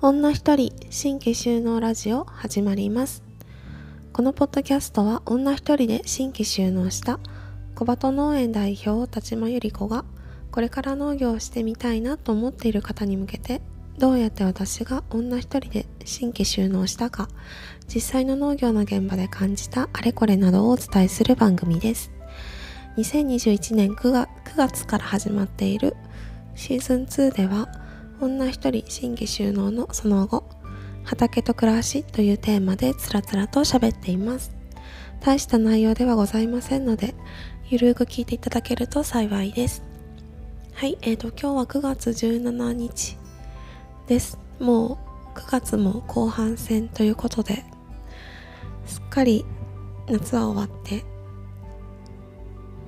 女一人新規収納ラジオ始まります。このポッドキャストは女一人で新規収納した小鳩農園代表立間由里子がこれから農業をしてみたいなと思っている方に向けてどうやって私が女一人で新規収納したか実際の農業の現場で感じたあれこれなどをお伝えする番組です。2021年 ,9 月から始まっているシーズン2では女一人新規収納のその後畑と暮らしというテーマでつらつらと喋っています。大した内容ではございませんのでゆるく聞いていただけると幸いです。はいえーと今日は9月17日です。もう9月も後半戦ということですっかり夏は終わって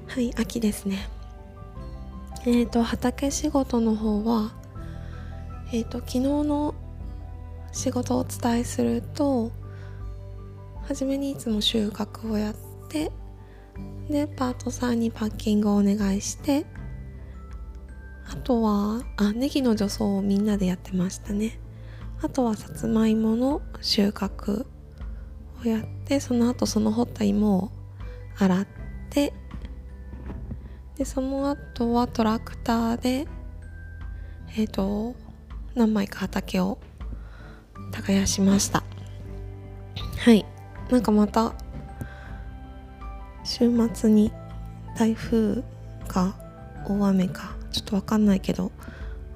はい秋ですね。えっ、ー、と畑仕事の方はえっ、ー、と昨日の仕事をお伝えすると初めにいつも収穫をやってでパートさんにパッキングをお願いしてあとはあネギの除草をみんなでやってましたね。あとはさつまいもの収穫をやってその後その掘った芋を洗ってでその後はトラクターでえっ、ー、と何枚か畑を耕しました。はい。なんかまた週末に台風か大雨かちょっとわかんないけど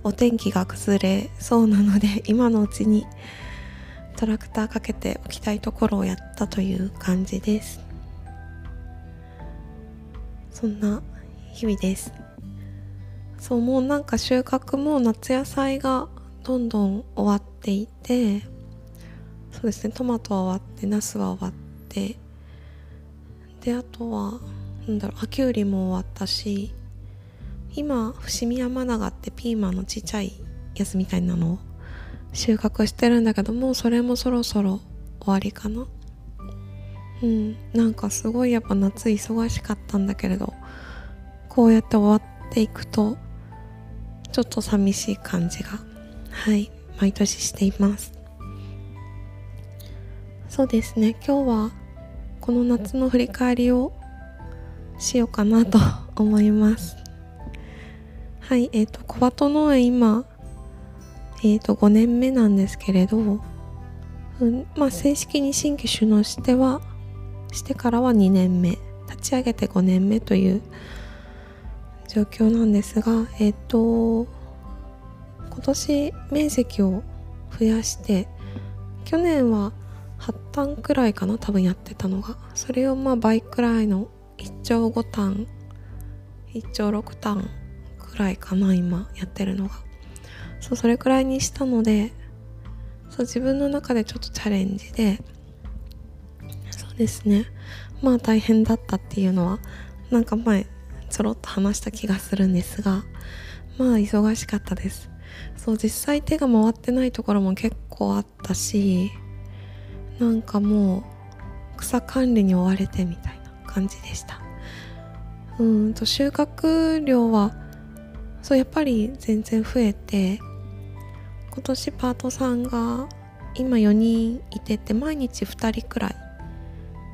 お天気が崩れそうなので 今のうちにトラクターかけておきたいところをやったという感じです。そんな日々です。そうもうなんか収穫も夏野菜がどんどん終わっていてそうですねトマトは終わってナスは終わってであとはなんだろうあきゅうりも終わったし今伏見山長ってピーマンのちっちゃいやつみたいなのを収穫してるんだけどもうそれもそろそろ終わりかな。うんなんかすごいやっぱ夏忙しかったんだけれどこうやって終わっていくとちょっと寂しい感じがはい毎年しています。そうですね今日はこの夏の振り返りをしようかなと思います。はいえっ、ー、と小鳩農園今えっ、ー、と5年目なんですけれど、うん、まあ正式に新規首脳してはしてからは2年目立ち上げて5年目という状況なんですがえっ、と今年面積を増やして去年は8単くらいかな多分やってたのが。それをまあ倍くらいの1兆5単1兆6単くらいかな今やってるのが。そうそれくらいにしたのでそう自分の中でちょっとチャレンジでそうですね。まあ大変だったっていうのはなんか前ちょろっと話した気がするんですがまあ忙しかったです。そう実際手が回ってないところも結構あったしなんかもう草管理に追われてみたいな感じでした。うんと収穫量はそうやっぱり全然増えて今年パートさんが今4人いてて毎日2人くらい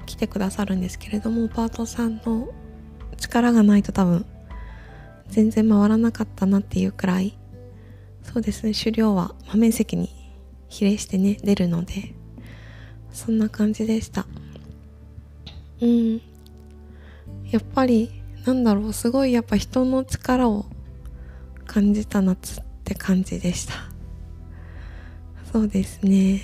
来てくださるんですけれどもパートさんの力がないと多分全然回らなかったなっていうくらい。そうですね。狩猟は、ま面積に比例してね出るのでそんな感じでした。うん。やっぱりなんだろうすごいやっぱ人の力を感じた夏って感じでした。そうですね。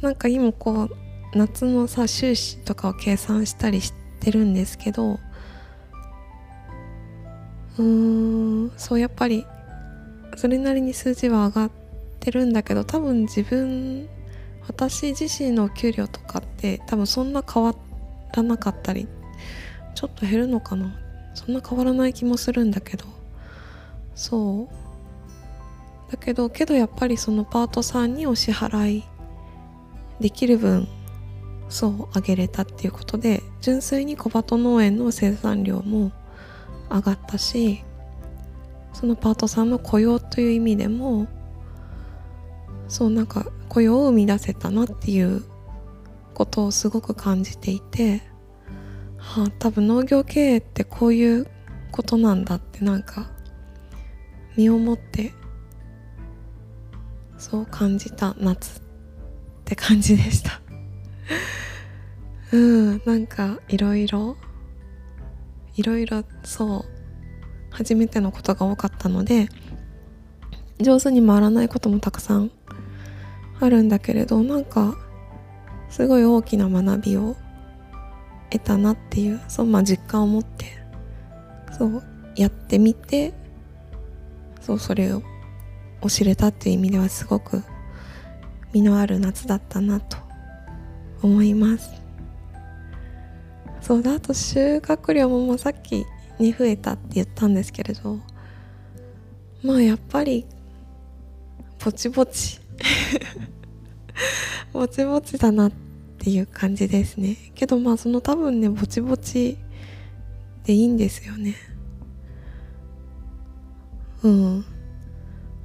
なんか今こう夏のさ収支とかを計算したりしててるんですけどうーんそうやっぱりそれなりに数字は上がってるんだけど多分自分私自身の給料とかって多分そんな変わらなかったりちょっと減るのかな。そんな変わらない気もするんだけど。そう。だけどけどやっぱりそのパートさんにお支払いできる分そう上げれたっていうことで純粋に小鳩農園の生産量も上がったしそのパートさんの雇用という意味でもそうなんか雇用を生み出せたなっていうことをすごく感じていて、はあ、多分農業経営ってこういうことなんだってなんか身をもってそう感じた夏って感じでした。うんなんかいろいろいろいろそう初めてのことが多かったので上手に回らないこともたくさんあるんだけれどなんかすごい大きな学びを得たなっていうそうまあ実感を持ってそうやってみてそうそれを知れたっていう意味ではすごく実のある夏だったなと思います。そうだあと収穫量もまあさっきに増えたって言ったんですけれどまあやっぱりぼちぼち。ぼちぼちだなっていう感じですね。けどまあその多分ねぼちぼちでいいんですよね。うん。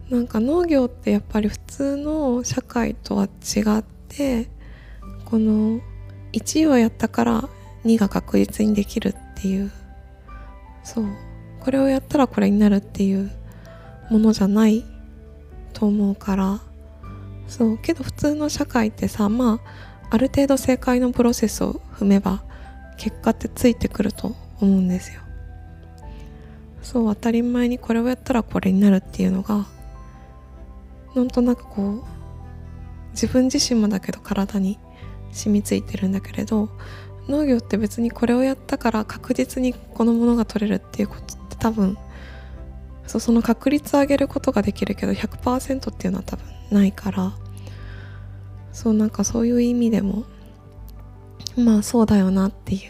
なんか農業ってやっぱり普通の社会とは違ってこの1をやったから2が確実にできるっていう。そう。これをやったらこれになるっていうものじゃないと思うから。そう。けど普通の社会ってさまあある程度正解のプロセスを踏めば結果ってついてくると思うんですよ。そう。当たり前にこれをやったらこれになるっていうのがなんとなくこう自分自身もだけど体に染みついてるんだけれど農業って別にこれをやったから確実にこのものが取れるっていうことって多分そその確率を上げることができるけど100%っていうのは多分ないからそうなんかそういう意味でもまあそうだよなっていう。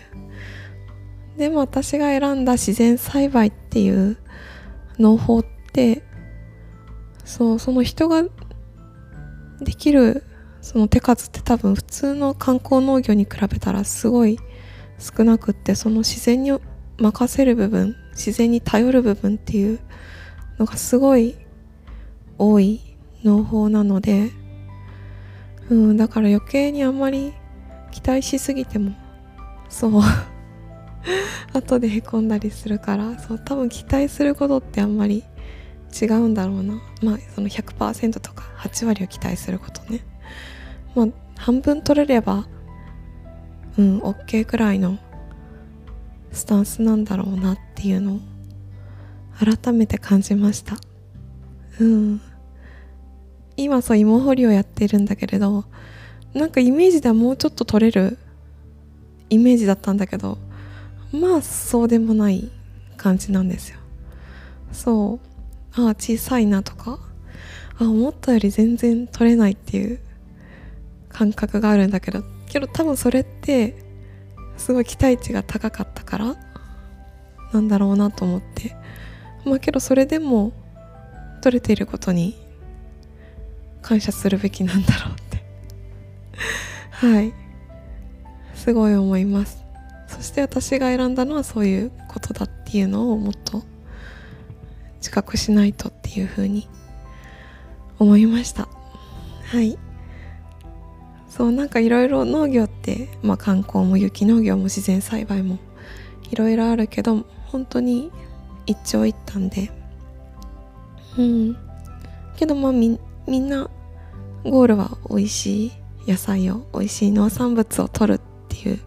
でも私が選んだ自然栽培っていう農法ってそうその人ができるその手数って多分普通の観光農業に比べたらすごい少なくってその自然に任せる部分自然に頼る部分っていうのがすごい多い農法なので、うん、だから余計にあんまり期待しすぎてもそう。後でへこんだりするからそう多分期待することってあんまり違うんだろうな。まあその100%とか8割を期待することね。まあ半分取れればうん OK くらいのスタンスなんだろうなっていうのを改めて感じました。うん。今そう芋掘りをやってるんだけれどなんかイメージではもうちょっと取れるイメージだったんだけどまあそうでもない感じなんですよ。そう。ああ小さいなとかあ思ったより全然取れないっていう感覚があるんだけどけど多分それってすごい期待値が高かったからなんだろうなと思って。まあけどそれでも取れていることに感謝するべきなんだろうって。はい。すごい思います。そして私が選んだのはそういうことだっていうのをもっと自覚しないとっていうふうに思いました。はい。そうなんかいろいろ農業って、まあ、観光も雪農業も自然栽培もいろいろあるけど本当に一長一短でうん。けどまあみみんなゴールは美味しい野菜を美味しい農産物を取るっていう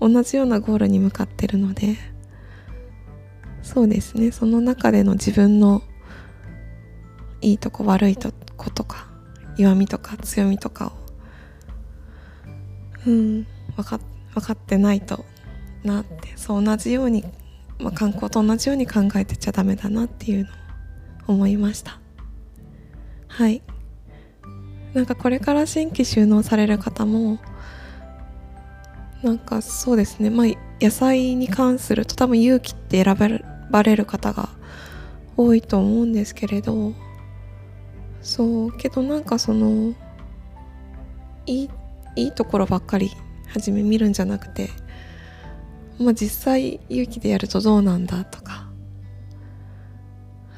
同じようなゴールに向かってるのでそうですね。その中での自分のいいとこ悪いとことか弱みとか強みとかをうん分か分かってないとなってそう同じようにまあ、観光と同じように考えてちゃダメだなっていうのを思いました。はい。なんかこれから新規収納される方もなんかそうですねまあ野菜に関すると多分勇気って選ばれる方が多いと思うんですけれどそうけどなんかそのいいいいところばっかり初め見るんじゃなくてまあ、実際勇気でやるとどうなんだとか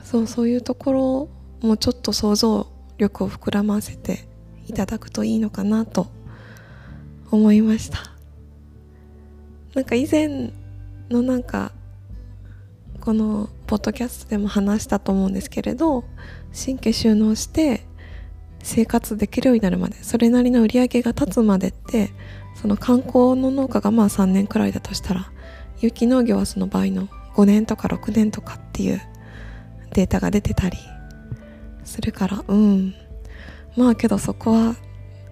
そうそういうところもちょっと想像力を膨らませていただくといいのかなと思いました。なんか以前のなんかこのポッドキャストでも話したと思うんですけれど神経収納して生活できるようになるまでそれなりの売り上げが立つまでってその観光の農家がまあ3年くらいだとしたら有機農業はその場合の5年とか6年とかっていうデータが出てたりするからうん。まあけどそこは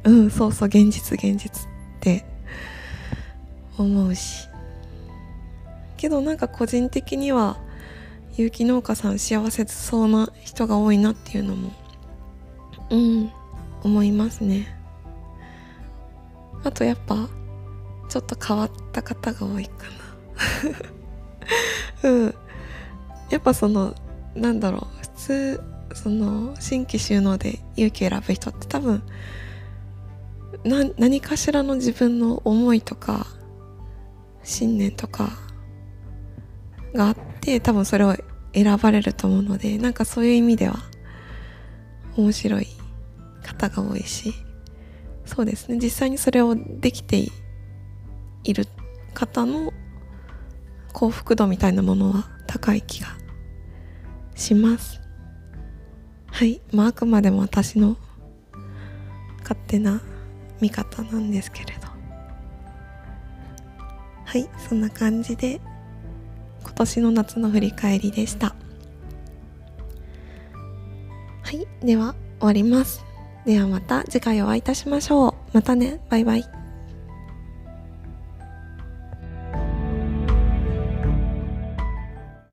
うんそうそう現実現実って思うし。けどなんか個人的には有機農家さん幸せそうな人が多いなっていうのもうん思いますね。あとやっぱちょっと変わった方が多いかな。うん。やっぱそのなんだろう普通その新規収納で勇気選ぶ人って多分何かしらの自分の思いとか信念とかがあって多分それを選ばれると思うのでなんかそういう意味では面白い方が多いしそうですね。実際にそれをできている方の幸福度みたいなものは高い気がします。はい。まああくまでも私の勝手な見方なんですけれど。はい。そんな感じで今年の夏の振り返りでした。はいでは終わります。ではまた次回お会いいたしましょう。またねバイバイ。